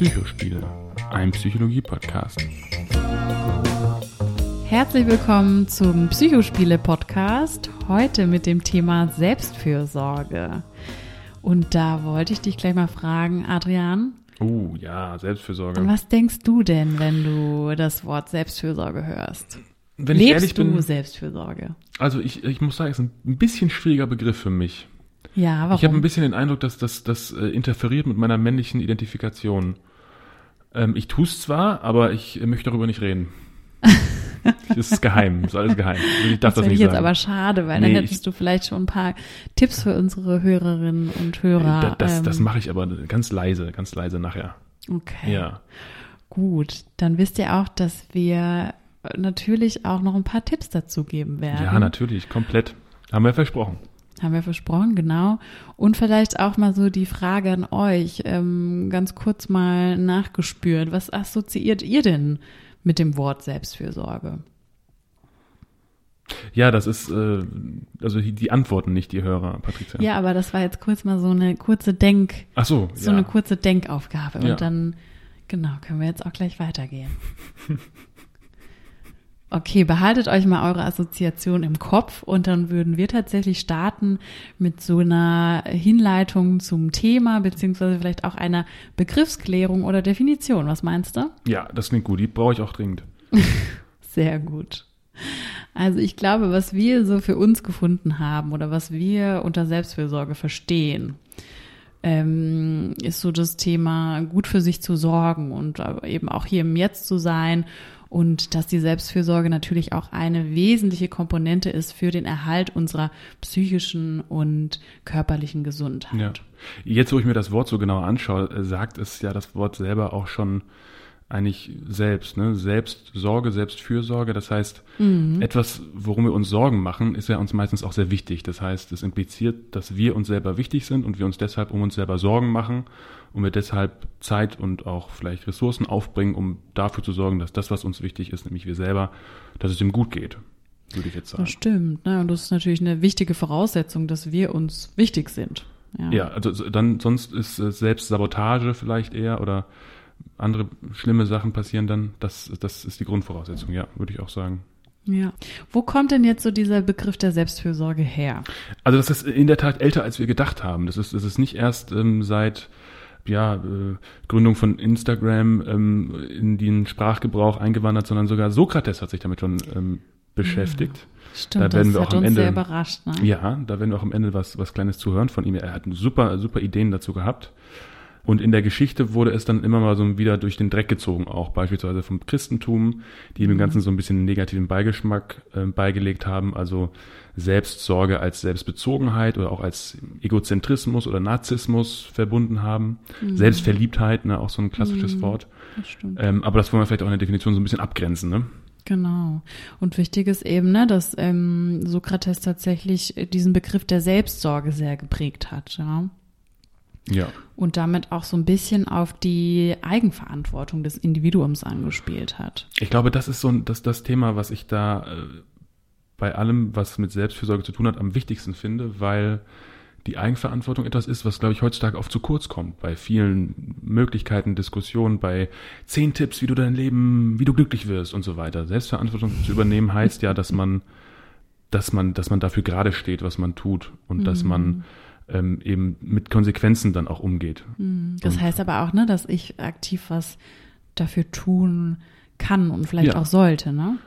Psychospiele, ein Psychologie-Podcast. Herzlich willkommen zum Psychospiele-Podcast. Heute mit dem Thema Selbstfürsorge. Und da wollte ich dich gleich mal fragen, Adrian. Oh ja, Selbstfürsorge. Was denkst du denn, wenn du das Wort Selbstfürsorge hörst? Wenn ich Lebst ehrlich du bin, Selbstfürsorge? also ich, ich muss sagen, es ist ein bisschen schwieriger Begriff für mich. Ja, warum? Ich habe ein bisschen den Eindruck, dass das, das äh, interferiert mit meiner männlichen Identifikation. Ähm, ich tue es zwar, aber ich äh, möchte darüber nicht reden. Es ist geheim, ist alles geheim. Ich darf das das, finde nicht ich jetzt sagen. aber schade, weil dann Nee, hättest du vielleicht schon ein paar Tipps für unsere Hörerinnen und Hörer. Da- das das ähm, mache ich aber ganz leise, ganz leise nachher. Okay. Ja. Gut, dann wisst ihr auch, dass wir natürlich auch noch ein paar Tipps dazu geben werden. Ja, natürlich, komplett. Haben wir versprochen. Haben wir versprochen, genau. Und vielleicht auch mal so die Frage an euch, ähm, ganz kurz mal nachgespürt. Was assoziiert ihr denn mit dem Wort Selbstfürsorge? Ja, das ist äh, also die, Antworten nicht die Hörer, Patricia. Ja, aber das war jetzt kurz mal so eine kurze Denk, Ach so, so ja. eine kurze Denkaufgabe. Und Ja. dann, genau, können wir jetzt auch gleich weitergehen. Okay, behaltet euch mal eure Assoziation im Kopf und dann würden wir tatsächlich starten mit so einer Hinleitung zum Thema, beziehungsweise vielleicht auch einer Begriffsklärung oder Definition. Was meinst du? ja, das klingt gut. Die brauche ich auch dringend. Sehr gut. Also ich glaube, was wir so für uns gefunden haben oder was wir unter Selbstfürsorge verstehen, ähm, ist so das Thema, gut für sich zu sorgen und eben auch hier im Jetzt zu sein und dass die Selbstfürsorge natürlich auch eine wesentliche Komponente ist für den Erhalt unserer psychischen und körperlichen Gesundheit. Ja. Jetzt, wo ich mir das Wort so genauer anschaue, äh, sagt es ja das Wort selber auch schon eigentlich selbst, ne? Selbstsorge, Selbstfürsorge. Das heißt, etwas, worum wir uns Sorgen machen, ist ja uns meistens auch sehr wichtig. Das heißt, es impliziert, dass wir uns selber wichtig sind und wir uns deshalb um uns selber Sorgen machen und wir deshalb Zeit und auch vielleicht Ressourcen aufbringen, um dafür zu sorgen, dass das, was uns wichtig ist, nämlich wir selber, dass es ihm gut geht, würde ich jetzt sagen. Das stimmt, ne? Und das ist natürlich eine wichtige Voraussetzung, dass wir uns wichtig sind. Ja, also so- dann sonst ist äh, Selbstsabotage vielleicht eher oder andere schlimme Sachen passieren dann. Das, das ist die Grundvoraussetzung, ja, würde ich auch sagen. Ja. Wo kommt denn jetzt so dieser Begriff der Selbstfürsorge her? Also das ist in der Tat älter, als wir gedacht haben. Das ist, das ist nicht erst ähm, seit ja, äh, Gründung von Instagram ähm, in den Sprachgebrauch eingewandert, sondern sogar Sokrates hat sich damit schon ähm, beschäftigt. Stimmt, Da werden das wir auch am Ende- sehr überrascht. Ne? Ja, da werden wir auch am Ende was, was Kleines zu hören von ihm. Er hat super, super Ideen dazu gehabt. Und in der Geschichte wurde es dann immer mal so wieder durch den Dreck gezogen, auch beispielsweise vom Christentum, die dem Ganzen so ein bisschen einen negativen Beigeschmack äh, beigelegt haben, also Selbstsorge als Selbstbezogenheit oder auch als Egozentrismus oder Narzissmus verbunden haben. Selbstverliebtheit, ne, auch so ein klassisches Wort. Das stimmt. Ähm, aber das wollen wir vielleicht auch in der Definition so ein bisschen abgrenzen, ne? Genau. Und wichtig ist eben, ne, dass ähm, Sokrates tatsächlich diesen Begriff der Selbstsorge sehr geprägt hat, ja. Ja. Und damit auch so ein bisschen auf die Eigenverantwortung des Individuums angespielt hat. Ich glaube, das ist so ein, das, das Thema, was ich da äh, bei allem, was mit Selbstfürsorge zu tun hat, am wichtigsten finde, weil die Eigenverantwortung etwas ist, was, glaube ich, heutzutage oft zu kurz kommt. Bei vielen Möglichkeiten, Diskussionen, bei zehn Tipps, wie du dein Leben, wie du glücklich wirst und so weiter. Selbstverantwortung zu übernehmen heißt ja, dass man, dass man, dass man dafür gerade steht, was man tut und dass man ähm, eben mit Konsequenzen dann auch umgeht. Das Und- heißt aber auch, ne, dass ich aktiv was dafür tun kann und vielleicht Ja. auch sollte, ne?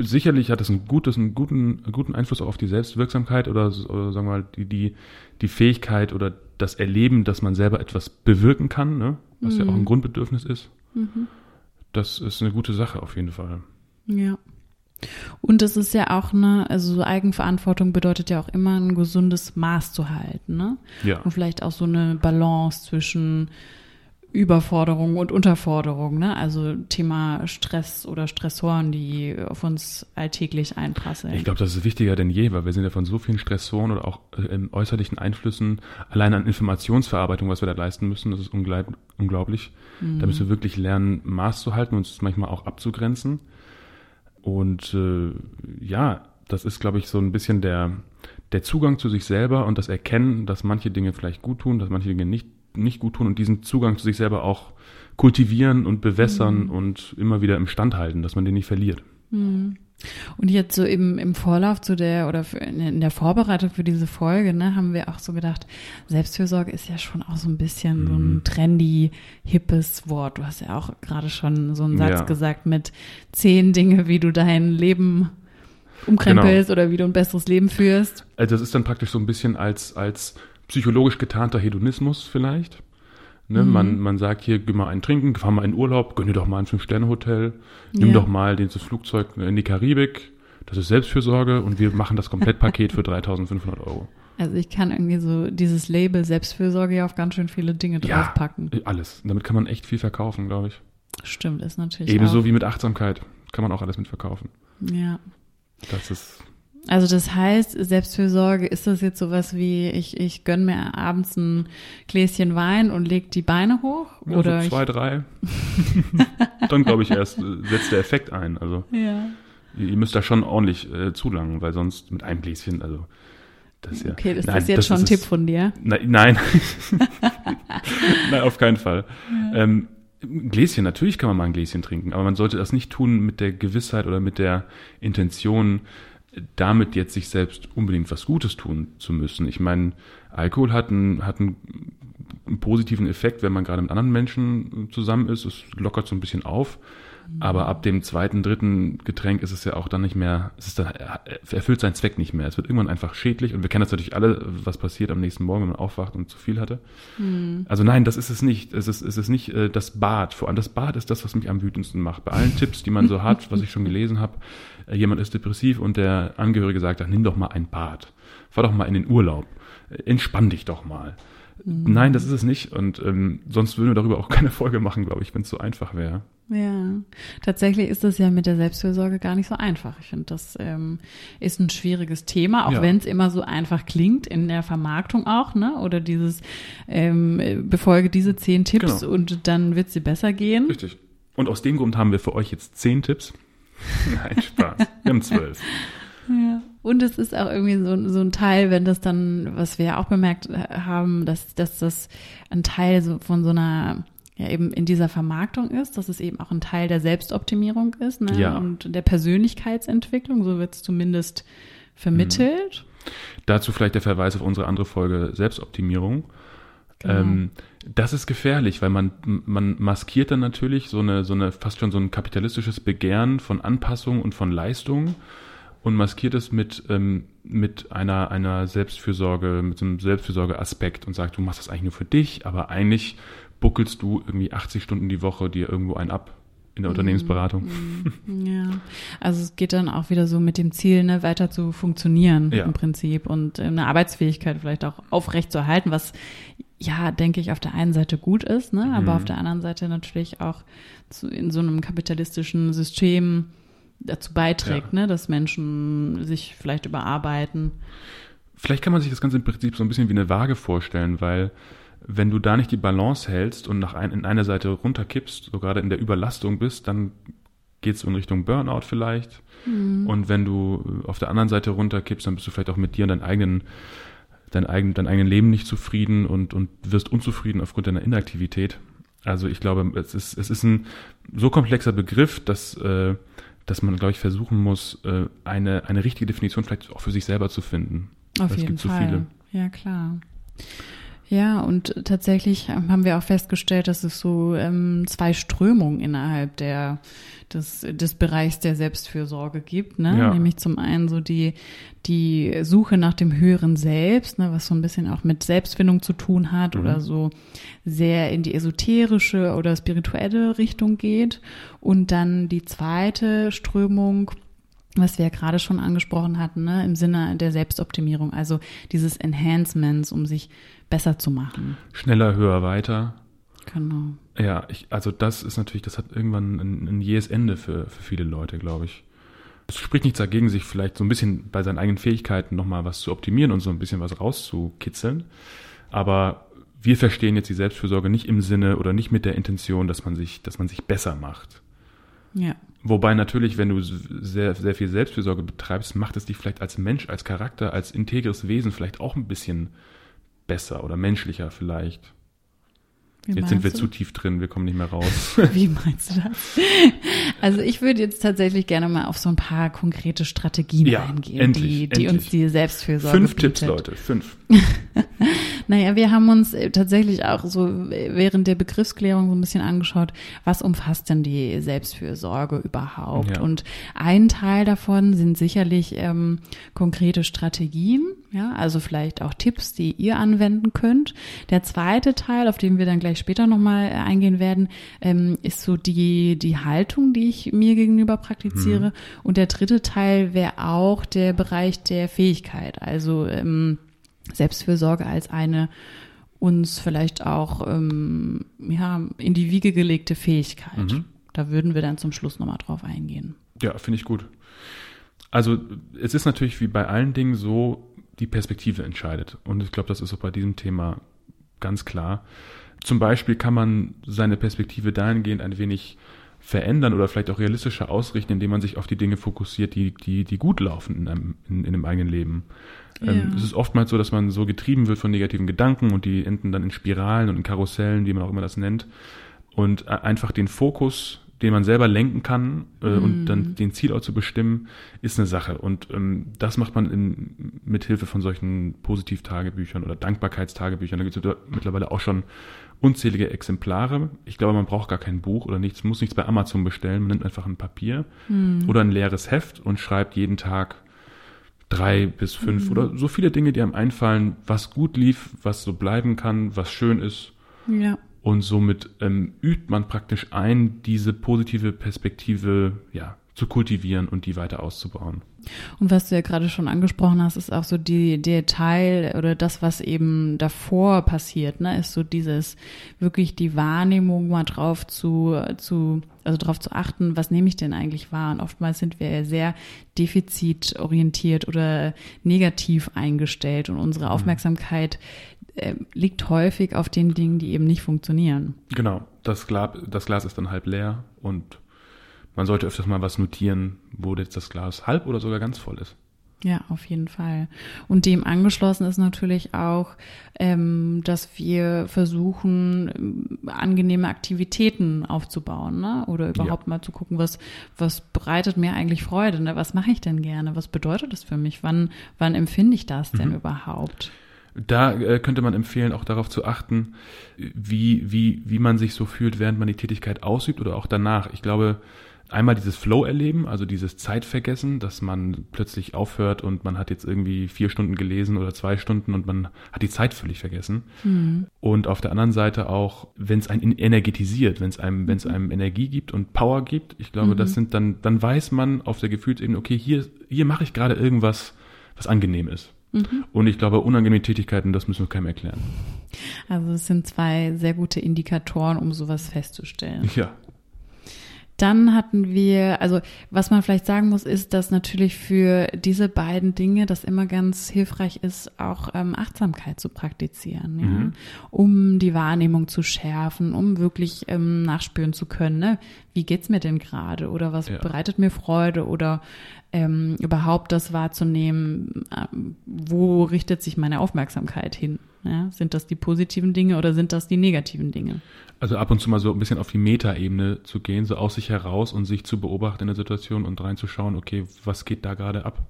Sicherlich hat es einen, gutes, einen guten, guten Einfluss auch auf die Selbstwirksamkeit oder, oder sagen wir mal die, die, die Fähigkeit oder das Erleben, dass man selber etwas bewirken kann, ne? was ja auch ein Grundbedürfnis ist. Das ist eine gute Sache auf jeden Fall. Ja. Und es ist ja auch, ne, also so Eigenverantwortung bedeutet ja auch immer ein gesundes Maß zu halten, ne? Ja. Und vielleicht auch so eine Balance zwischen Überforderung und Unterforderung, ne? Also Thema Stress oder Stressoren, die auf uns alltäglich einprasseln. Ich glaube, das ist wichtiger denn je, weil wir sind ja von so vielen Stressoren oder auch äh, äußerlichen Einflüssen, allein an Informationsverarbeitung, was wir da leisten müssen, das ist unglaub, unglaublich. Da müssen wir wirklich lernen, Maß zu halten und uns manchmal auch abzugrenzen. Und äh, ja, das ist, glaube ich, so ein bisschen der, der Zugang zu sich selber und das Erkennen, dass manche Dinge vielleicht gut tun, dass manche Dinge nicht nicht gut tun und diesen Zugang zu sich selber auch kultivieren und bewässern mhm. und immer wieder im Stand halten, dass man den nicht verliert. Mhm. Und jetzt so im, im Vorlauf zu der oder in der Vorbereitung für diese Folge, ne, haben wir auch so gedacht, Selbstfürsorge ist ja schon auch so ein bisschen mhm. so ein mhm. trendy, hippes Wort. Du hast ja auch gerade schon so einen Satz ja. gesagt mit zehn Dinge, wie du dein Leben umkrempelst genau. oder wie du ein besseres Leben führst. Also das ist dann praktisch so ein bisschen als, als psychologisch getarnter Hedonismus vielleicht. Ne, mhm. man, man sagt hier, geh mal einen trinken, fahr mal in Urlaub, gönn dir doch mal ein Fünf-Sterne-Hotel, nimm ja. doch mal den, das Flugzeug in die Karibik, das ist Selbstfürsorge und wir machen das Komplettpaket für 3500 Euro. Also ich kann irgendwie so dieses Label Selbstfürsorge ja auf ganz schön viele Dinge ja, draufpacken. alles. Damit kann man echt viel verkaufen, glaube ich. Stimmt, ist natürlich Ebenso auch. wie mit Achtsamkeit kann man auch alles mit verkaufen. Ja. Das ist also das heißt, Selbstfürsorge, ist das jetzt sowas wie, ich, ich gönn mir abends ein Gläschen Wein und leg die Beine hoch? Ja, oder so zwei, ich... drei. Dann glaube ich erst, äh, setzt der Effekt ein. Also ja. ihr, ihr müsst da schon ordentlich äh, zulangen, weil sonst mit einem Gläschen, also das ja. Okay, das nein, ist jetzt das schon ein Tipp von dir. Nein, nein. nein auf keinen Fall. Ja. Ähm, ein Gläschen, natürlich kann man mal ein Gläschen trinken, aber man sollte das nicht tun mit der Gewissheit oder mit der Intention, damit jetzt sich selbst unbedingt was Gutes tun zu müssen. Ich meine, Alkohol hat einen, hat einen, positiven Effekt, wenn man gerade mit anderen Menschen zusammen ist. Es lockert so ein bisschen auf. Aber ab dem zweiten, dritten Getränk ist es ja auch dann nicht mehr, es ist dann, erfüllt seinen Zweck nicht mehr. Es wird irgendwann einfach schädlich und wir kennen das natürlich alle, was passiert am nächsten Morgen, wenn man aufwacht und zu viel hatte. Mhm. Also nein, das ist es nicht. Es ist, es ist nicht äh, das Bad. Vor allem das Bad ist das, was mich am wütendsten macht. Bei allen Tipps, die man so hat, was ich schon gelesen habe, äh, jemand ist depressiv und der Angehörige sagt, dann nimm doch mal ein Bad. Fahr doch mal in den Urlaub. Äh, entspann dich doch mal. Mhm. Nein, das ist es nicht. Und ähm, sonst würden wir darüber auch keine Folge machen, glaube ich, wenn es so einfach wäre. Ja, tatsächlich ist das ja mit der Selbstfürsorge gar nicht so einfach. Ich finde, das ähm, ist ein schwieriges Thema, auch ja. wenn es immer so einfach klingt in der Vermarktung auch, ne? Oder dieses ähm, befolge diese zehn Tipps genau. und dann wird sie besser gehen. Richtig. Und aus dem Grund haben wir für euch jetzt zehn Tipps. Nein, Spaß. Wir haben zwölf. Ja. Und es ist auch irgendwie so, so ein Teil, wenn das dann, was wir ja auch bemerkt haben, dass, dass das ein Teil so von so einer ja eben in dieser Vermarktung ist, dass es eben auch ein Teil der Selbstoptimierung ist ne? ja. und der Persönlichkeitsentwicklung, so wird es zumindest vermittelt. Mhm. Dazu vielleicht der Verweis auf unsere andere Folge Selbstoptimierung. Genau. Ähm, das ist gefährlich, weil man, man maskiert dann natürlich so eine, so eine, fast schon so ein kapitalistisches Begehren von Anpassung und von Leistung und maskiert es mit, ähm, mit einer, einer Selbstfürsorge, mit so einem Selbstfürsorgeaspekt und sagt, du machst das eigentlich nur für dich, aber eigentlich buckelst du irgendwie 80 Stunden die Woche dir irgendwo einen ab in der mhm. Unternehmensberatung. Mhm. Ja, also es geht dann auch wieder so mit dem Ziel, ne, weiter zu funktionieren ja. im Prinzip und äh, eine Arbeitsfähigkeit vielleicht auch aufrecht zu erhalten, was ja, denke ich, auf der einen Seite gut ist, ne, aber mhm. auf der anderen Seite natürlich auch zu, in so einem kapitalistischen System dazu beiträgt, ja. ne, dass Menschen sich vielleicht überarbeiten. Vielleicht kann man sich das Ganze im Prinzip so ein bisschen wie eine Waage vorstellen, weil wenn du da nicht die Balance hältst und nach ein, in einer Seite runterkippst, so gerade in der Überlastung bist, dann geht es in Richtung Burnout vielleicht. Mhm. Und wenn du auf der anderen Seite runterkippst, dann bist du vielleicht auch mit dir und deinem eigenen, dein, eigen, dein eigenen Leben nicht zufrieden und, und wirst unzufrieden aufgrund deiner Inaktivität. Also ich glaube, es ist, es ist ein so komplexer Begriff, dass, äh, dass man, glaube ich, versuchen muss, äh, eine, eine richtige Definition vielleicht auch für sich selber zu finden. Auf jeden Fall. So ja, klar. Ja, und tatsächlich haben wir auch festgestellt, dass es so ähm, zwei Strömungen innerhalb der des, des Bereichs der Selbstfürsorge gibt, ne? Ja. Nämlich zum einen so die, die Suche nach dem höheren Selbst, ne, was so ein bisschen auch mit Selbstfindung zu tun hat mhm. oder so sehr in die esoterische oder spirituelle Richtung geht. Und dann die zweite Strömung, was wir ja gerade schon angesprochen hatten, ne, im Sinne der Selbstoptimierung, also dieses Enhancements, um sich besser zu machen. Schneller, höher, weiter. Genau. Ja, ich, also das ist natürlich, das hat irgendwann ein, ein jähes Ende für, für viele Leute, glaube ich. Es spricht nichts dagegen, sich vielleicht so ein bisschen bei seinen eigenen Fähigkeiten nochmal was zu optimieren und so ein bisschen was rauszukitzeln. Aber wir verstehen jetzt die Selbstfürsorge nicht im Sinne oder nicht mit der Intention, dass man sich, dass man sich besser macht. Ja. Wobei natürlich, wenn du sehr, sehr viel Selbstfürsorge betreibst, macht es dich vielleicht als Mensch, als Charakter, als integres Wesen vielleicht auch ein bisschen besser oder menschlicher vielleicht. Wie jetzt sind wir du? zu tief drin, wir kommen nicht mehr raus. Wie meinst du das? Also ich würde jetzt tatsächlich gerne mal auf so ein paar konkrete Strategien ja, eingehen, endlich, die, die endlich. uns die Selbstfürsorge Fünf bietet. Tipps, Leute, fünf. naja, wir haben uns äh, tatsächlich auch so während der Begriffsklärung so ein bisschen angeschaut, was umfasst denn die Selbstfürsorge überhaupt? Ja. Und ein Teil davon sind sicherlich ähm, konkrete Strategien, ja, also vielleicht auch Tipps, die ihr anwenden könnt. Der zweite Teil, auf den wir dann gleich später nochmal äh, eingehen werden, ähm, ist so die, die Haltung, die ich mir gegenüber praktiziere. Mhm. Und der dritte Teil wäre auch der Bereich der Fähigkeit, also ähm, Selbstfürsorge als eine uns vielleicht auch ähm, ja, in die Wiege gelegte Fähigkeit. Mhm. Da würden wir dann zum Schluss nochmal drauf eingehen. Ja, finde ich gut. Also es ist natürlich wie bei allen Dingen so, die Perspektive entscheidet. Und ich glaube, das ist auch bei diesem Thema ganz klar. Zum Beispiel kann man seine Perspektive dahingehend ein wenig verändern oder vielleicht auch realistischer ausrichten, indem man sich auf die Dinge fokussiert, die, die, die gut laufen in einem, in, in einem eigenen Leben. Ähm, ja. Ähm, es ist oftmals so, dass man so getrieben wird von negativen Gedanken und die enden dann in Spiralen und in Karussellen, wie man auch immer das nennt. Und einfach den Fokus den man selber lenken kann äh, mm. und dann mhm. den Zielort zu bestimmen, ist eine Sache. Und ähm, das macht man in, mit Hilfe von solchen Positivtagebüchern oder Dankbarkeitstagebüchern. Da gibt es mittlerweile auch schon unzählige Exemplare. Ich glaube, man braucht gar kein Buch oder nichts, muss nichts bei Amazon bestellen. Man nimmt einfach ein Papier mm. oder ein leeres Heft und schreibt jeden Tag drei bis fünf mm. oder so viele Dinge, die einem einfallen, was gut lief, was so bleiben kann, was schön ist. Ja. Und somit ähm, übt man praktisch ein, diese positive Perspektive ja, zu kultivieren und die weiter auszubauen. Und was du ja gerade schon angesprochen hast, ist auch so die, der Teil oder das, was eben davor passiert, ne, ist so dieses wirklich die Wahrnehmung mal drauf zu, zu, also drauf zu achten, was nehme ich denn eigentlich wahr? Und oftmals sind wir sehr defizitorientiert oder negativ eingestellt und unsere mhm. Aufmerksamkeit äh, liegt häufig auf den Dingen, die eben nicht funktionieren. Genau, das Glas, das Glas ist dann halb leer und man sollte öfters mal was notieren, wo jetzt das Glas halb oder sogar ganz voll ist. Ja, auf jeden Fall. Und dem angeschlossen ist natürlich auch, ähm, dass wir versuchen, angenehme Aktivitäten aufzubauen, ne? Oder überhaupt ja. mal zu gucken, was, was bereitet mir eigentlich Freude, ne? Was mache ich denn gerne? Was bedeutet das für mich? Wann, wann empfinde ich das denn mhm. überhaupt? Da äh, könnte man empfehlen, auch darauf zu achten, wie, wie, wie man sich so fühlt, während man die Tätigkeit ausübt oder auch danach. Ich glaube, einmal dieses Flow-Erleben, also dieses Zeitvergessen, dass man plötzlich aufhört und man hat jetzt irgendwie vier Stunden gelesen oder zwei Stunden und man hat die Zeit völlig vergessen. Mhm. Und auf der anderen Seite auch, wenn es einen energetisiert, wenn es einem, wenn es einem Energie gibt und Power gibt, ich glaube, mhm. das sind dann, dann weiß man auf der Gefühlsebene, okay, hier, hier mache ich gerade irgendwas, was angenehm ist. Mhm. Und ich glaube, unangenehme Tätigkeiten, das müssen wir keinem erklären. Also es sind zwei sehr gute Indikatoren, um sowas festzustellen. Ja. Dann hatten wir, also was man vielleicht sagen muss, ist, dass natürlich für diese beiden Dinge das immer ganz hilfreich ist, auch ähm, Achtsamkeit zu praktizieren, ja? Mhm. um die Wahrnehmung zu schärfen, um wirklich ähm, nachspüren zu können, ne? wie geht's mir denn gerade oder was ja. bereitet mir Freude oder ähm, überhaupt das wahrzunehmen, ähm, wo richtet sich meine Aufmerksamkeit hin? Ja? Sind das die positiven Dinge oder sind das die negativen Dinge? Also ab und zu mal so ein bisschen auf die Metaebene zu gehen, so aus sich heraus und sich zu beobachten in der Situation und reinzuschauen, okay, was geht da gerade ab?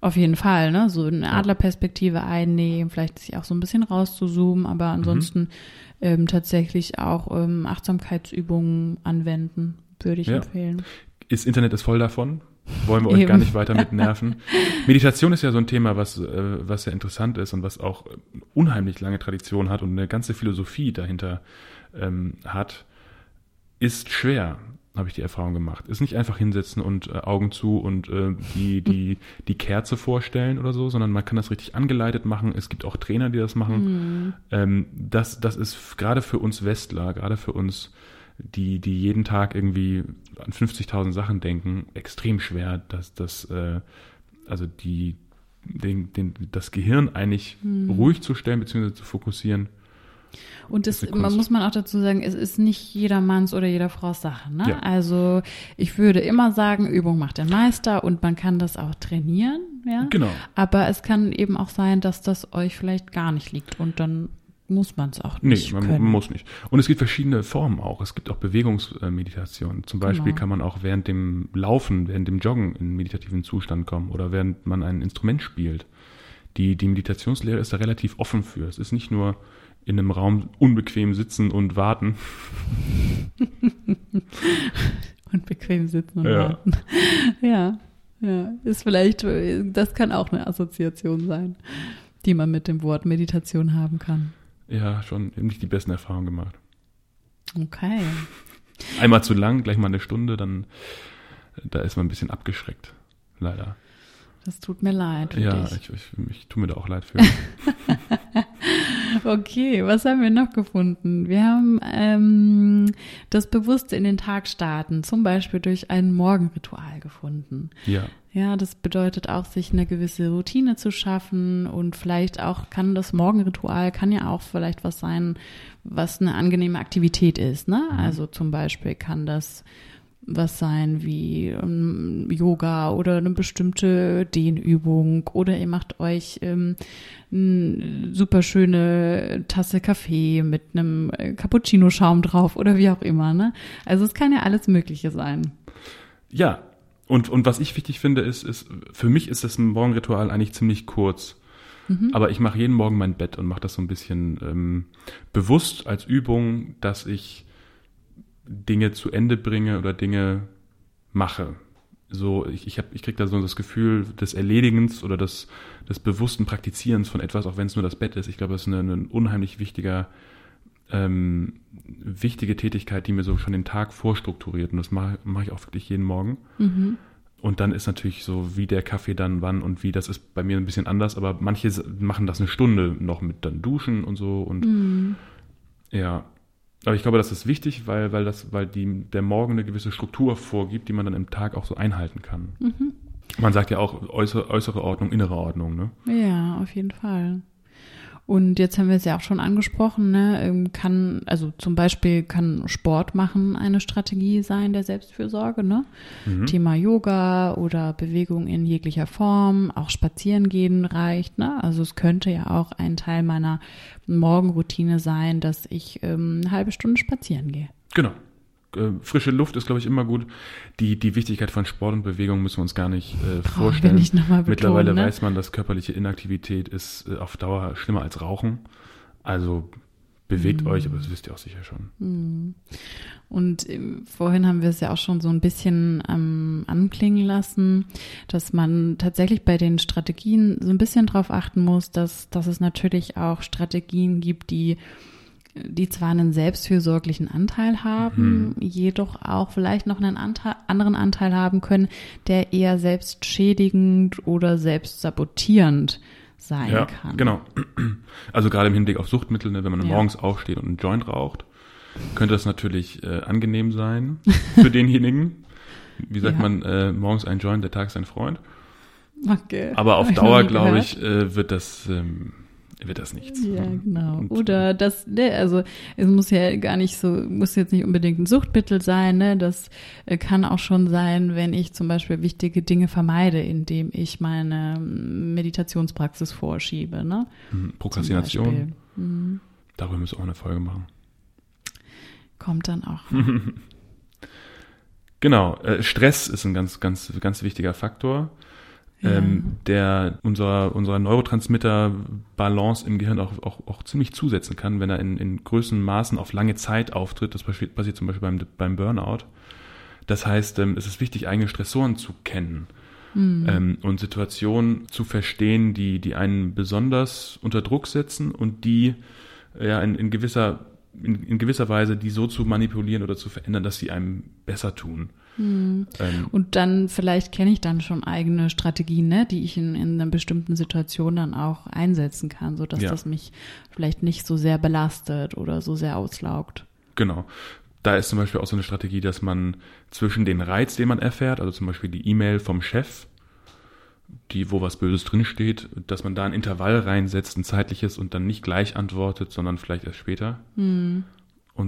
Auf jeden Fall, ne? So eine Adlerperspektive einnehmen, vielleicht sich auch so ein bisschen rauszuzoomen, aber ansonsten mhm. ähm, tatsächlich auch ähm, Achtsamkeitsübungen anwenden, würde ich ja. empfehlen. Ist Internet ist voll davon wollen wir euch gar nicht weiter mit nerven. Meditation ist ja so ein Thema, was, äh, was sehr interessant ist und was auch unheimlich lange Tradition hat und eine ganze Philosophie dahinter ähm, hat. Ist schwer, habe ich die Erfahrung gemacht. Ist nicht einfach hinsetzen und äh, Augen zu und äh, die, die, die Kerze vorstellen oder so, sondern man kann das richtig angeleitet machen. Es gibt auch Trainer, die das machen. Mhm. Ähm, das, das ist gerade für uns Westler, gerade für uns die, die jeden Tag irgendwie an 50.000 Sachen denken, extrem schwer, dass das, äh, also die, den, den, das Gehirn eigentlich hm. ruhig zu stellen bzw. zu fokussieren. Und das, man muss man auch dazu sagen, es ist nicht jedermanns oder jeder Frau's Sache. Ne? Ja. Also ich würde immer sagen, Übung macht den Meister und man kann das auch trainieren. Ja? Genau. Aber es kann eben auch sein, dass das euch vielleicht gar nicht liegt und dann muss man es auch nicht. Nee, man können. muss nicht. Und es gibt verschiedene Formen auch. Es gibt auch Bewegungsmeditationen. Zum Beispiel Genau. kann man auch während dem Laufen, während dem Joggen in meditativen Zustand kommen oder während man ein Instrument spielt. Die, die Meditationslehre ist da relativ offen für. Es ist nicht nur in einem Raum unbequem sitzen und warten. Und bequem sitzen und Ja. warten. Ja, ja. Ist vielleicht, äh, das kann auch eine Assoziation sein, die man mit dem Wort Meditation haben kann. Ja, schon eben nicht die besten Erfahrungen gemacht. Okay. Einmal zu lang, gleich mal eine Stunde, dann da ist man ein bisschen abgeschreckt. Leider. Das tut mir leid. Ja, ich, ich, ich tue mir da auch leid für. Okay, was haben wir noch gefunden? Wir haben ähm, das Bewusste in den Tag starten, zum Beispiel durch ein Morgenritual gefunden. ja. Ja, das bedeutet auch, sich eine gewisse Routine zu schaffen und vielleicht auch kann das Morgenritual kann ja auch vielleicht was sein, was eine angenehme Aktivität ist. Ne? Also zum Beispiel kann das was sein wie ähm, Yoga oder eine bestimmte Dehnübung oder ihr macht euch ähm, eine super schöne Tasse Kaffee mit einem Cappuccino-Schaum drauf oder wie auch immer. Ne? Also es kann ja alles Mögliche sein. Ja, und, und was ich wichtig finde, ist, ist, für mich ist das Morgenritual eigentlich ziemlich kurz. Aber ich mache jeden Morgen mein Bett und mache das so ein bisschen ähm, bewusst als Übung, dass ich Dinge zu Ende bringe oder Dinge mache. So, ich, ich, hab, ich kriege da so das Gefühl des Erledigens oder des, des bewussten Praktizierens von etwas, auch wenn es nur das Bett ist. Ich glaube, das ist eine, ein unheimlich wichtiger ähm, wichtige Tätigkeit, die mir so schon den Tag vorstrukturiert. Und das mache mach ich auch wirklich jeden Morgen. Und dann ist natürlich so, wie der Kaffee dann wann und wie, das ist bei mir ein bisschen anders, aber manche machen das eine Stunde noch mit dann Duschen und so und ja. Aber ich glaube, das ist wichtig, weil, weil das, weil die, der Morgen eine gewisse Struktur vorgibt, die man dann im Tag auch so einhalten kann. Man sagt ja auch äußere, äußere Ordnung, innere Ordnung, ne? Ja, auf jeden Fall. Und jetzt haben wir es ja auch schon angesprochen, ne, ähm, kann, also zum Beispiel kann Sport machen eine Strategie sein der Selbstfürsorge, ne? Thema Yoga oder Bewegung in jeglicher Form, auch spazieren gehen reicht, ne? Also es könnte ja auch ein Teil meiner Morgenroutine sein, dass ich ähm, eine halbe Stunde spazieren gehe. Genau. Äh, Frische Luft ist, glaube ich, immer gut. Die, die Wichtigkeit von Sport und Bewegung müssen wir uns gar nicht äh, vorstellen. nicht betonen, Mittlerweile ne? weiß man, dass körperliche Inaktivität ist äh, auf Dauer schlimmer als Rauchen. Also bewegt Mhm. euch, aber das wisst ihr auch sicher schon. Und ähm, vorhin haben wir es ja auch schon so ein bisschen ähm, anklingen lassen, dass man tatsächlich bei den Strategien so ein bisschen drauf achten muss, dass, dass es natürlich auch Strategien gibt, die die zwar einen selbstfürsorglichen Anteil haben, jedoch auch vielleicht noch einen Anteil, anderen Anteil haben können, der eher selbstschädigend oder selbstsabotierend sein Ja, kann. genau. Also gerade im Hinblick auf Suchtmittel, ne, wenn man Ja. morgens aufsteht und einen Joint raucht, könnte das natürlich äh, angenehm sein für denjenigen. Wie sagt Ja. man, äh, morgens ein Joint, der Tag ist ein Freund. Okay. Aber auf Hab Dauer, glaube ich, äh, wird das ähm, wird das nichts. Ja, genau. Und- Oder das, ne, also es muss ja gar nicht so, muss jetzt nicht unbedingt ein Suchtmittel sein, ne? Das äh, kann auch schon sein, wenn ich zum Beispiel wichtige Dinge vermeide, indem ich meine ähm, Meditationspraxis vorschiebe, ne? Mhm. Prokrastination. Mhm. darüber müssen wir auch eine Folge machen. Kommt dann auch. Genau, äh, Stress ist ein ganz, ganz, ganz wichtiger Faktor, Ja. ähm, der unserer, unserer Neurotransmitter-Balance im Gehirn auch, auch, auch ziemlich zusetzen kann, wenn er in, in größeren Maßen auf lange Zeit auftritt. Das passiert, passiert zum Beispiel beim, beim Burnout. Das heißt, ähm, es ist wichtig, eigene Stressoren zu kennen ähm, und Situationen zu verstehen, die, die einen besonders unter Druck setzen und die ja in, in gewisser in, in gewisser Weise die so zu manipulieren oder zu verändern, dass sie einem besser tun. Ähm, Und dann vielleicht kenne ich dann schon eigene Strategien, ne, die ich in, in einer bestimmten Situation dann auch einsetzen kann, so dass Ja. das mich vielleicht nicht so sehr belastet oder so sehr auslaugt. Genau. Da ist zum Beispiel auch so eine Strategie, dass man zwischen den Reiz, den man erfährt, also zum Beispiel die E-Mail vom Chef, die, wo was Böses drinsteht, dass man da ein Intervall reinsetzt, ein zeitliches und dann nicht gleich antwortet, sondern vielleicht erst später. Und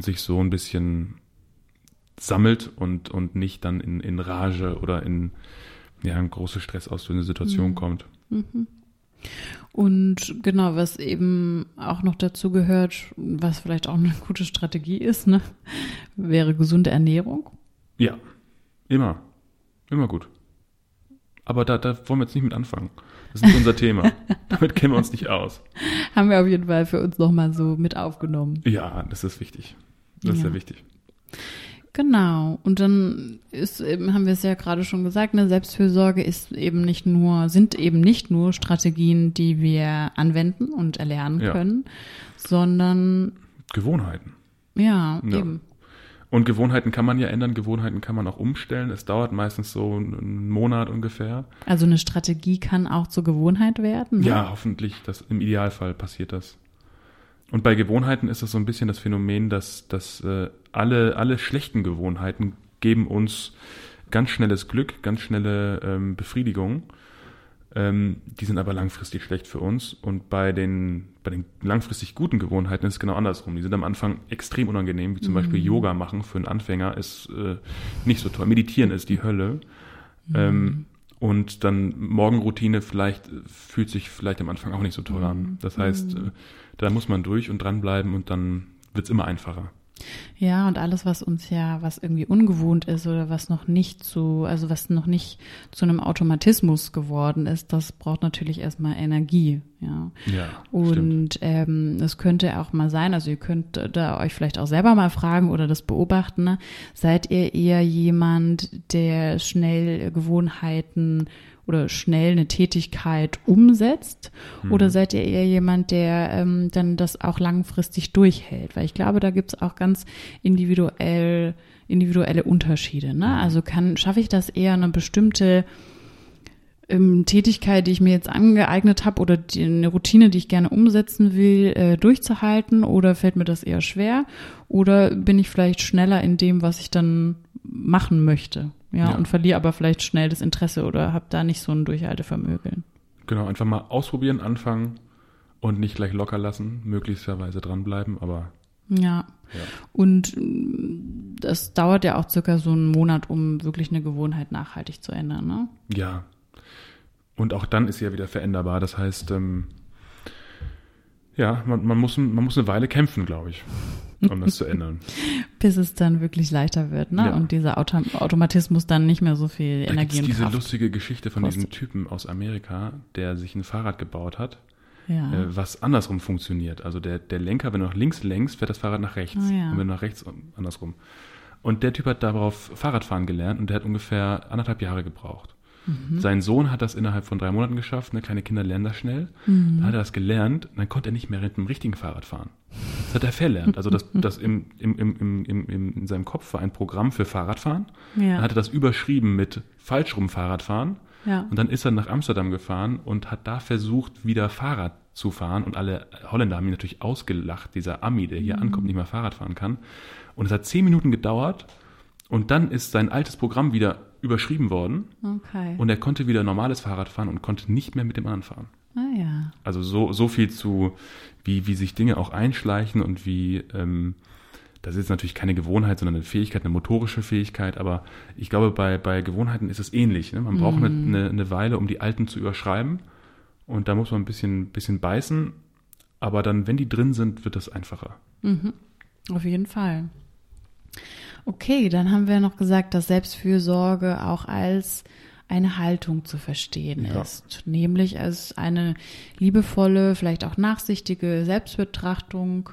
sich so ein bisschen sammelt und, und nicht dann in, in Rage oder in ja, eine große stressauslösende Situation kommt. Und genau, was eben auch noch dazu gehört, was vielleicht auch eine gute Strategie ist, ne, wäre gesunde Ernährung. Ja, immer. Immer gut. Aber da, da wollen wir jetzt nicht mit anfangen. Das ist nicht unser Thema. Damit kennen wir uns nicht aus. Haben wir auf jeden Fall für uns nochmal so mit aufgenommen. Ja, das ist wichtig. Das ist Ja. sehr wichtig. Genau. Und dann ist eben, haben wir es ja gerade schon gesagt, eine Selbstfürsorge ist eben nicht nur, sind eben nicht nur Strategien, die wir anwenden und erlernen Ja. können, sondern Gewohnheiten. ja, Ja. eben. Und Gewohnheiten kann man ja ändern, Gewohnheiten kann man auch umstellen. Es dauert meistens so einen Monat ungefähr. Also eine Strategie kann auch zur Gewohnheit werden. Ne? Ja, hoffentlich. Das, Im Idealfall passiert das. Und bei Gewohnheiten ist es so ein bisschen das Phänomen, dass, dass äh, alle, alle schlechten Gewohnheiten geben uns ganz schnelles Glück, ganz schnelle ähm, Befriedigung. Ähm, die sind aber langfristig schlecht für uns. Und bei den, bei den langfristig guten Gewohnheiten ist es genau andersrum. Die sind am Anfang extrem unangenehm, wie zum Beispiel Yoga machen für einen Anfänger ist äh, nicht so toll. Meditieren ist die Hölle. Ähm, und dann Morgenroutine vielleicht fühlt sich vielleicht am Anfang auch nicht so toll an. Das heißt, äh, da muss man durch und dranbleiben und dann wird's immer einfacher. Ja, und alles, was uns ja, was irgendwie ungewohnt ist oder was noch nicht zu, also was noch nicht zu einem Automatismus geworden ist, das braucht natürlich erstmal Energie, ja. Ja. Und ähm, es könnte auch mal sein, also ihr könnt da euch vielleicht auch selber mal fragen oder das beobachten, ne? seid ihr eher jemand, der schnell Gewohnheiten oder schnell eine Tätigkeit umsetzt oder seid ihr eher jemand, der ähm, dann das auch langfristig durchhält? Weil ich glaube, da gibt's auch ganz individuell individuelle Unterschiede. Ne? Also kann schaffe ich das eher eine bestimmte ähm, Tätigkeit, die ich mir jetzt angeeignet habe oder die, eine Routine, die ich gerne umsetzen will, äh, durchzuhalten oder fällt mir das eher schwer oder bin ich vielleicht schneller in dem, was ich dann machen möchte, ja, Ja. und verliere aber vielleicht schnell das Interesse oder habe da nicht so ein Durchhaltevermögen. Genau, einfach mal ausprobieren, anfangen und nicht gleich locker lassen, möglicherweise dranbleiben, aber Ja. Ja. Und mm, das dauert ja auch circa so einen Monat, um wirklich eine Gewohnheit nachhaltig zu ändern, ne? ja. Und auch dann ist sie ja wieder veränderbar. Das heißt, ähm, ja, man, man, muss, man muss eine Weile kämpfen, glaube ich, um das zu ändern. Bis es dann wirklich leichter wird, ne? Ja. Und dieser Auto Automatismus dann nicht mehr so viel Da Energie und diese Kraft. lustige Geschichte von diesem kostet. Typen aus Amerika, der sich ein Fahrrad gebaut hat, Ja. äh, was andersrum funktioniert. Also der, der Lenker, wenn du nach links lenkst, fährt das Fahrrad nach rechts. Ah, ja. Und wenn du nach rechts, andersrum. Und der Typ hat darauf Fahrradfahren gelernt und der hat ungefähr anderthalb Jahre gebraucht. Mhm. Sein Sohn hat das innerhalb von drei Monaten geschafft. Ne? Kleine Kinder lernen das schnell. Mhm. Dann hat er das gelernt dann konnte er nicht mehr mit dem richtigen Fahrrad fahren. Das hat er verlernt. Also das, das im, im, im, im, im, in seinem Kopf war ein Programm für Fahrradfahren. Dann ja. hat er das überschrieben mit falsch rum Fahrradfahren. ja. Und dann ist er nach Amsterdam gefahren und hat da versucht, wieder Fahrrad zu fahren. Und alle Holländer haben ihn natürlich ausgelacht, dieser Ami, der hier ankommt, nicht mehr Fahrrad fahren kann. Und es hat zehn Minuten gedauert. Und dann ist sein altes Programm wieder überschrieben worden. Okay. Und er konnte wieder normales Fahrrad fahren und konnte nicht mehr mit dem anderen fahren. ah ja. Also so, so viel zu, wie, wie sich Dinge auch einschleichen und wie, ähm, das ist natürlich keine Gewohnheit, sondern eine Fähigkeit, eine motorische Fähigkeit. Aber ich glaube, bei, bei Gewohnheiten ist es ähnlich. Ne? Man braucht eine, eine, eine Weile, um die alten zu überschreiben. Und da muss man ein bisschen, bisschen beißen. Aber dann, wenn die drin sind, wird das einfacher. Auf jeden Fall. Okay, dann haben wir noch gesagt, dass Selbstfürsorge auch als eine Haltung zu verstehen Ja. ist. Nämlich als eine liebevolle, vielleicht auch nachsichtige Selbstbetrachtung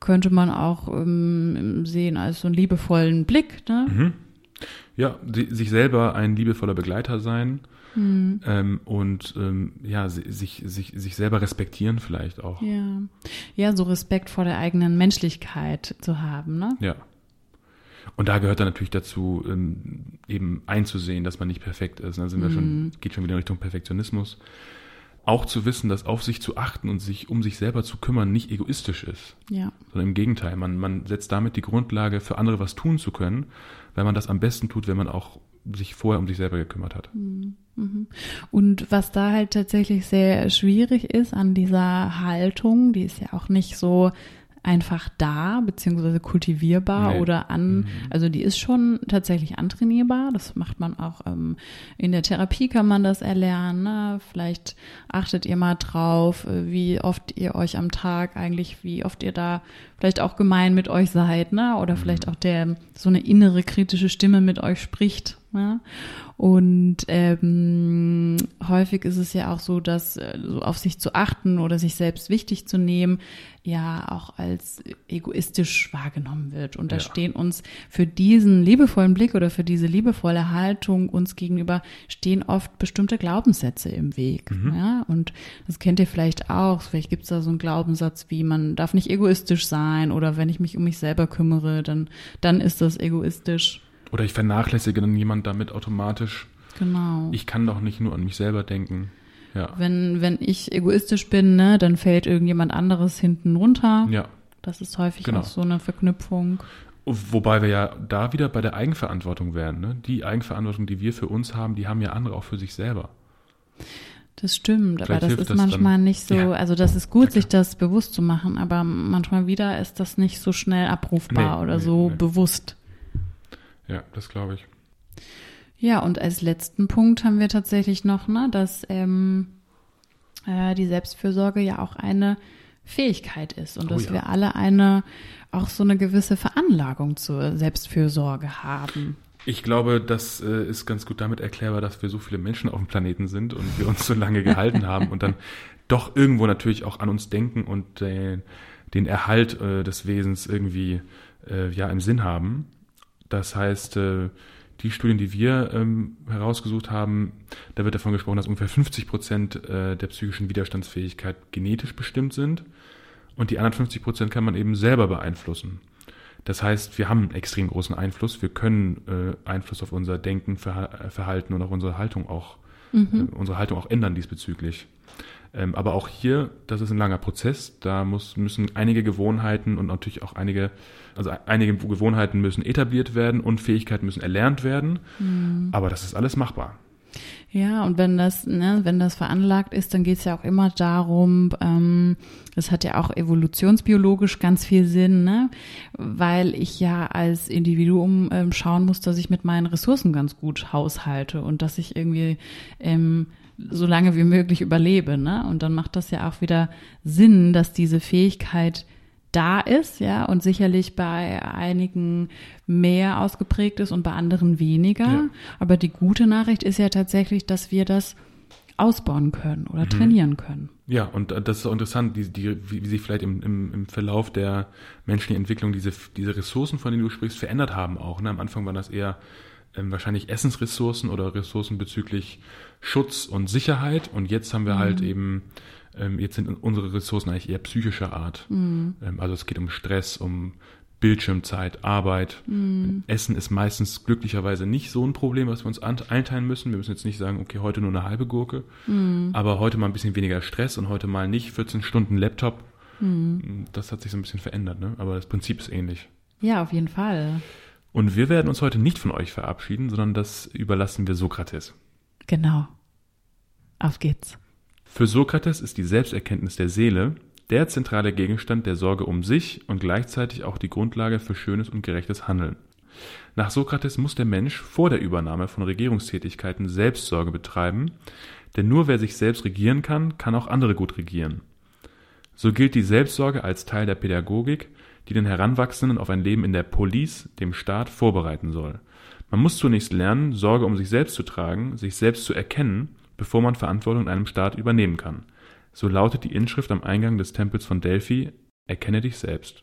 könnte man auch ähm, sehen als so einen liebevollen Blick. Ne? Ja, si- sich selber ein liebevoller Begleiter sein ähm, und ähm, ja, si- sich, sich, sich selber respektieren vielleicht auch. Ja. ja, so Respekt vor der eigenen Menschlichkeit zu haben. Ne? Ja. Und da gehört dann natürlich dazu, ähm, eben einzusehen, dass man nicht perfekt ist. Da sind wir schon, geht schon wieder in Richtung Perfektionismus. Auch zu wissen, dass auf sich zu achten und sich um sich selber zu kümmern nicht egoistisch ist, Ja. sondern im Gegenteil. Man, man setzt damit die Grundlage, für andere was tun zu können, weil man das am besten tut, wenn man auch sich vorher um sich selber gekümmert hat. Und was da halt tatsächlich sehr schwierig ist an dieser Haltung, die ist ja auch nicht so einfach da, beziehungsweise kultivierbar nee. oder an, mhm. also die ist schon tatsächlich antrainierbar. Das macht man auch ähm, in der Therapie kann man das erlernen. Ne? Vielleicht achtet ihr mal drauf, äh, wie oft ihr euch am Tag eigentlich, wie oft ihr da vielleicht auch gemein mit euch seid, ne? Oder mhm. vielleicht auch der so eine innere kritische Stimme mit euch spricht. Ne? Und ähm, häufig ist es ja auch so, dass äh, so auf sich zu achten oder sich selbst wichtig zu nehmen, ja auch als egoistisch wahrgenommen wird. Und da ja. stehen uns für diesen liebevollen Blick oder für diese liebevolle Haltung uns gegenüber stehen oft bestimmte Glaubenssätze im Weg. Mhm. Ja, und das kennt ihr vielleicht auch. Vielleicht gibt es da so einen Glaubenssatz wie man darf nicht egoistisch sein oder wenn ich mich um mich selber kümmere, dann, dann ist das egoistisch. Oder ich vernachlässige dann jemand damit automatisch. Genau. Ich kann doch nicht nur an mich selber denken. Ja. Wenn, wenn ich egoistisch bin, ne, dann fällt irgendjemand anderes hinten runter. Ja. Das ist häufig genau. auch so eine Verknüpfung. Wobei wir ja da wieder bei der Eigenverantwortung wären. Ne? Die Eigenverantwortung, die wir für uns haben, die haben ja andere auch für sich selber. Das stimmt, Vielleicht aber das ist manchmal dann, nicht so, ja. also das ist gut, sich das bewusst zu machen, aber manchmal wieder ist das nicht so schnell abrufbar nee, oder nee, so nee. bewusst. Ja, das glaube ich. Ja, und als letzten Punkt haben wir tatsächlich noch, ne, dass ähm, äh, die Selbstfürsorge ja auch eine Fähigkeit ist und oh, dass ja. wir alle eine auch so eine gewisse Veranlagung zur Selbstfürsorge haben. Ich glaube, das äh, ist ganz gut damit erklärbar, dass wir so viele Menschen auf dem Planeten sind und wir uns so lange gehalten haben und dann doch irgendwo natürlich auch an uns denken und äh, den Erhalt äh, des Wesens irgendwie äh, ja im Sinn haben. Das heißt, äh, die Studien, die wir ähm, herausgesucht haben, da wird davon gesprochen, dass ungefähr 50 Prozent der psychischen Widerstandsfähigkeit genetisch bestimmt sind und die anderen 50 Prozent kann man eben selber beeinflussen. Das heißt, wir haben einen extrem großen Einfluss. Wir können äh, Einfluss auf unser Denken, Verhalten und auch unsere Haltung auch, mhm. äh, unsere Haltung auch ändern diesbezüglich. Ähm, aber auch hier, das ist ein langer Prozess. Da muss, müssen einige Gewohnheiten und natürlich auch einige, also einige Gewohnheiten müssen etabliert werden und Fähigkeiten müssen erlernt werden. Mhm. Aber das ist alles machbar. Ja, und wenn das, ne, wenn das veranlagt ist, dann geht es ja auch immer darum, ähm, hat ja auch evolutionsbiologisch ganz viel Sinn, ne? weil ich ja als Individuum ähm, schauen muss, dass ich mit meinen Ressourcen ganz gut haushalte und dass ich irgendwie ähm, so lange wie möglich überlebe. Ne? Und dann macht das ja auch wieder Sinn, dass diese Fähigkeit da ist, ja, und sicherlich bei einigen mehr ausgeprägt ist und bei anderen weniger. Ja. Aber die gute Nachricht ist ja tatsächlich, dass wir das ausbauen können oder mhm. trainieren können. Ja, und das ist auch interessant, die, die, wie, wie sich vielleicht im, im, im Verlauf der menschlichen Entwicklung diese, diese Ressourcen, von denen du sprichst, verändert haben auch. Ne? Am Anfang waren das eher ähm, wahrscheinlich Essensressourcen oder Ressourcen bezüglich Schutz und Sicherheit. Und jetzt haben wir mhm. halt eben, ähm, jetzt sind unsere Ressourcen eigentlich eher psychischer Art. Mhm. Ähm, also es geht um Stress, um Bildschirmzeit, Arbeit. Mhm. Essen ist meistens glücklicherweise nicht so ein Problem, was wir uns einteilen müssen. Wir müssen jetzt nicht sagen, okay, heute nur eine halbe Gurke, mhm. aber heute mal ein bisschen weniger Stress und heute mal nicht 14 Stunden Laptop. Mhm. Das hat sich so ein bisschen verändert, ne? aber das Prinzip ist ähnlich. Ja, auf jeden Fall. Und wir werden uns heute nicht von euch verabschieden, sondern das überlassen wir Sokrates. Genau. Auf geht's. Für Sokrates ist die Selbsterkenntnis der Seele der zentrale Gegenstand der Sorge um sich und gleichzeitig auch die Grundlage für schönes und gerechtes Handeln. Nach Sokrates muss der Mensch vor der Übernahme von Regierungstätigkeiten Selbstsorge betreiben, denn nur wer sich selbst regieren kann, kann auch andere gut regieren. So gilt die Selbstsorge als Teil der Pädagogik, die den Heranwachsenden auf ein Leben in der Police, dem Staat, vorbereiten soll. Man muss zunächst lernen, Sorge um sich selbst zu tragen, sich selbst zu erkennen, bevor man Verantwortung in einem Staat übernehmen kann. So lautet die Inschrift am Eingang des Tempels von Delphi: Erkenne dich selbst.